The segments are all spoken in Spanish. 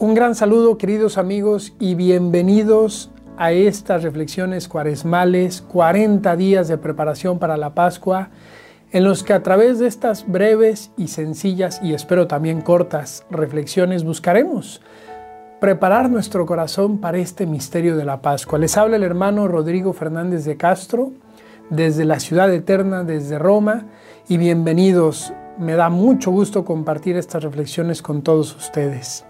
Un gran saludo queridos amigos y bienvenidos a estas reflexiones cuaresmales, 40 días de preparación para la Pascua, en los que a través de estas breves y sencillas y espero también cortas reflexiones buscaremos preparar nuestro corazón para este misterio de la Pascua. Les habla el hermano Rodrigo Fernández de Castro desde la ciudad eterna, desde Roma, y bienvenidos. Me da mucho gusto compartir estas reflexiones con todos ustedes.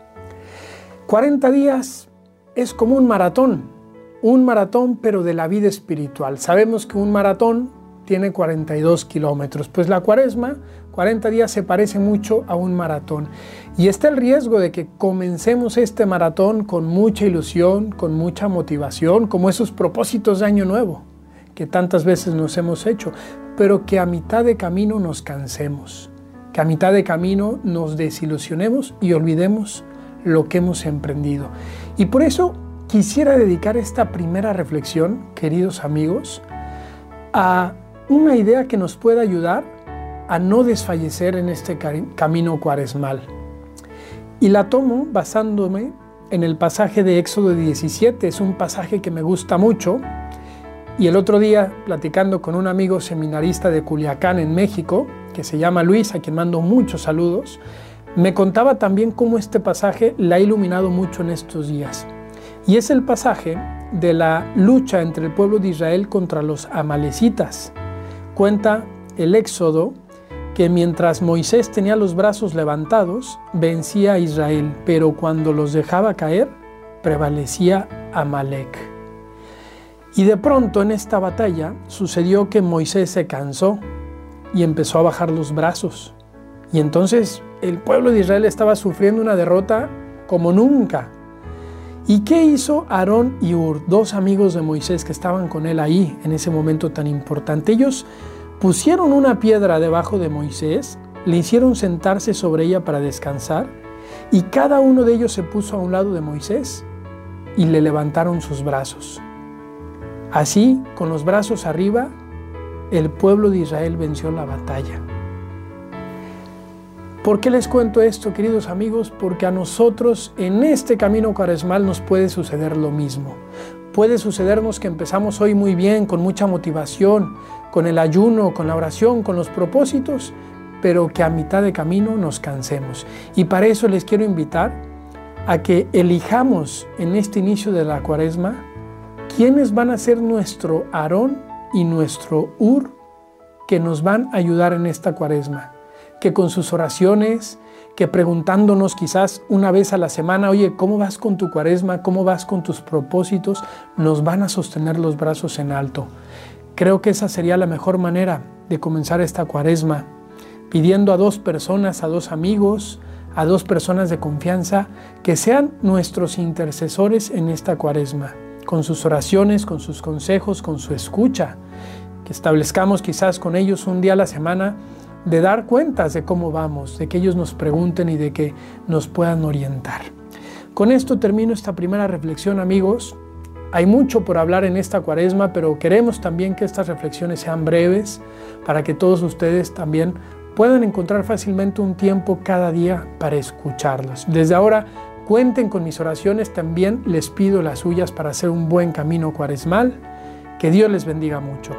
40 días es como un maratón, un maratón pero de la vida espiritual. Sabemos que un maratón tiene 42 kilómetros, pues la cuaresma, 40 días se parece mucho a un maratón. Y está el riesgo de que comencemos este maratón con mucha ilusión, con mucha motivación, como esos propósitos de año nuevo que tantas veces nos hemos hecho, pero que a mitad de camino nos cansemos, que a mitad de camino nos desilusionemos y olvidemos lo que hemos emprendido. Y por eso quisiera dedicar esta primera reflexión, queridos amigos, a una idea que nos pueda ayudar a no desfallecer en este camino cuaresmal. Y la tomo basándome en el pasaje de Éxodo 17, es un pasaje que me gusta mucho, y el otro día, platicando con un amigo seminarista de Culiacán, en México, que se llama Luis, a quien mando muchos saludos, me contaba también cómo este pasaje la ha iluminado mucho en estos días. Y es el pasaje de la lucha entre el pueblo de Israel contra los amalecitas. Cuenta el Éxodo que mientras Moisés tenía los brazos levantados, vencía a Israel, pero cuando los dejaba caer, prevalecía Amalek. Y de pronto en esta batalla sucedió que Moisés se cansó y empezó a bajar los brazos. Y entonces el pueblo de Israel estaba sufriendo una derrota como nunca. ¿Y qué hizo Aarón y Ur, dos amigos de Moisés que estaban con él ahí en ese momento tan importante? Ellos pusieron una piedra debajo de Moisés, le hicieron sentarse sobre ella para descansar y cada uno de ellos se puso a un lado de Moisés y le levantaron sus brazos. Así, con los brazos arriba, el pueblo de Israel venció la batalla. ¿Por qué les cuento esto, queridos amigos? Porque a nosotros en este camino cuaresmal nos puede suceder lo mismo. Puede sucedernos que empezamos hoy muy bien, con mucha motivación, con el ayuno, con la oración, con los propósitos, pero que a mitad de camino nos cansemos. Y para eso les quiero invitar a que elijamos en este inicio de la cuaresma ¿Quiénes van a ser nuestro Aarón y nuestro Ur que nos van a ayudar en esta cuaresma? Que con sus oraciones, que preguntándonos quizás una vez a la semana, oye, ¿cómo vas con tu cuaresma? ¿Cómo vas con tus propósitos? Nos van a sostener los brazos en alto. Creo que esa sería la mejor manera de comenzar esta cuaresma, pidiendo a dos personas, a dos amigos, a dos personas de confianza, que sean nuestros intercesores en esta cuaresma con sus oraciones, con sus consejos, con su escucha, que establezcamos quizás con ellos un día a la semana de dar cuentas de cómo vamos, de que ellos nos pregunten y de que nos puedan orientar. Con esto termino esta primera reflexión, amigos. Hay mucho por hablar en esta cuaresma, pero queremos también que estas reflexiones sean breves para que todos ustedes también puedan encontrar fácilmente un tiempo cada día para escucharlas. Desde ahora Cuenten con mis oraciones, también les pido las suyas para hacer un buen camino cuaresmal. Que Dios les bendiga mucho.